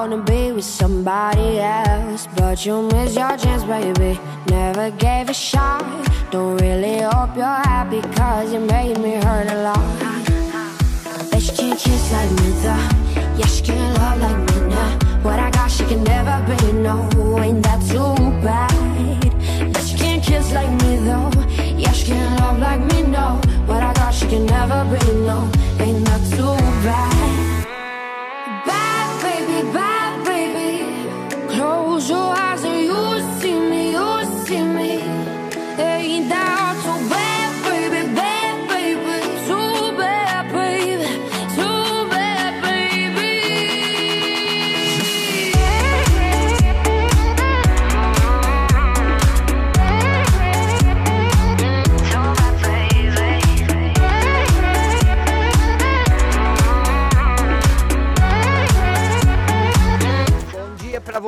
wanna be with somebody else. But you missed your chance, baby. Never gave a shot. Don't really hope you're happy, cause you made me hurt a lot. Bet you can't kiss like me, though. Yeah, she can't love like me now. What I got, she can never be, no. Ain't that too bad? Bet you can't kiss like me, though. Yeah, she can't love like me, no. What I got, she can never be, no.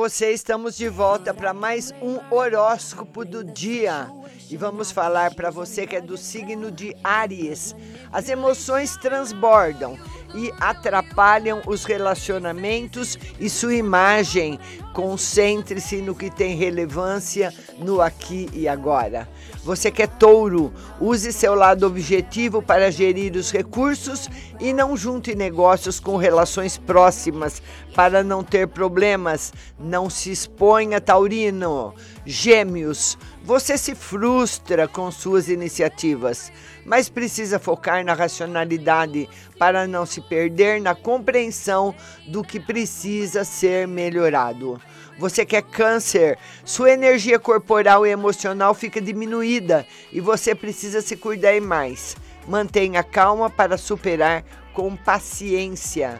Você, estamos de volta para mais um horóscopo do dia. E vamos falar para você que é do signo de Áries. As emoções transbordam e atrapalham os relacionamentos e sua imagem. Concentre-se no que tem relevância no aqui e agora. Você que é touro, use seu lado objetivo para gerir os recursos e não junte negócios com relações próximas para não ter problemas. Não se exponha, taurino. Gêmeos, você se frustra com suas iniciativas, mas precisa focar na racionalidade para não se perder na compreensão do que precisa ser melhorado. Você que é câncer, sua energia corporal e emocional fica diminuída e você precisa se cuidar mais. Mantenha calma para superar com paciência.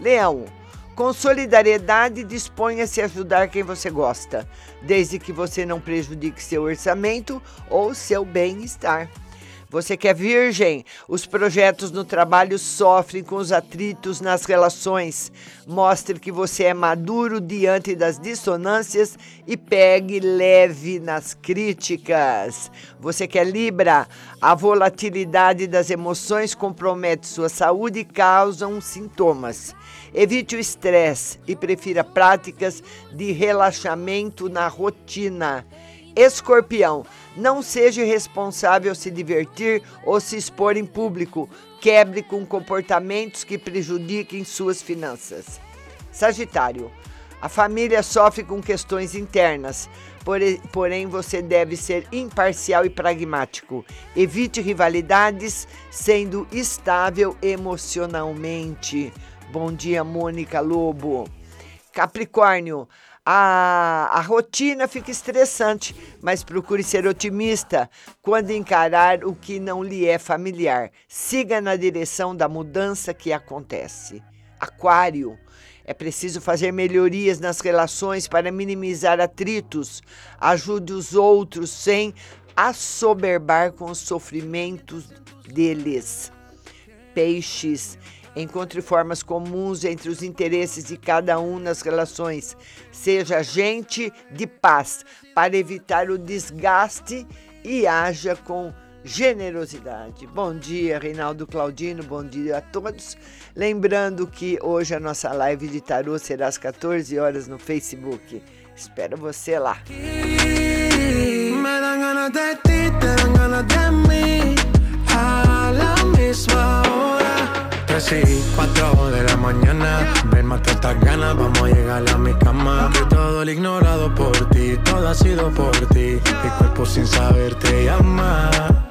Leão, com solidariedade, disponha-se a ajudar quem você gosta, desde que você não prejudique seu orçamento ou seu bem-estar. Você que é virgem, os projetos no trabalho sofrem com os atritos nas relações. Mostre que você é maduro diante das dissonâncias e pegue leve nas críticas. Você que é Libra, a volatilidade das emoções compromete sua saúde e causam sintomas. Evite o estresse e prefira práticas de relaxamento na rotina. Escorpião, não seja responsável se divertir ou se expor em público. Quebre com comportamentos que prejudiquem suas finanças. Sagitário, a família sofre com questões internas, porém você deve ser imparcial e pragmático. Evite rivalidades, sendo estável emocionalmente. Bom dia, Mônica Lobo. Capricórnio, a, a rotina fica estressante, mas procure ser otimista quando encarar o que não lhe é familiar. Siga na direção da mudança que acontece. Aquário, é preciso fazer melhorias nas relações para minimizar atritos. Ajude os outros sem assoberbar com os sofrimentos deles. Peixes. Encontre formas comuns entre os interesses de cada um nas relações. Seja agente de paz para evitar o desgaste e haja com generosidade. Bom dia, Reinaldo Claudino, bom dia a todos. Lembrando que hoje a nossa live de tarô será às 14 horas no Facebook. Espero você lá. Y cuatro de la mañana. Ven, mata estas ganas, vamos a llegar a mi cama. Que todo el ignorado por ti, todo ha sido por ti. Mi cuerpo sin saber te llama.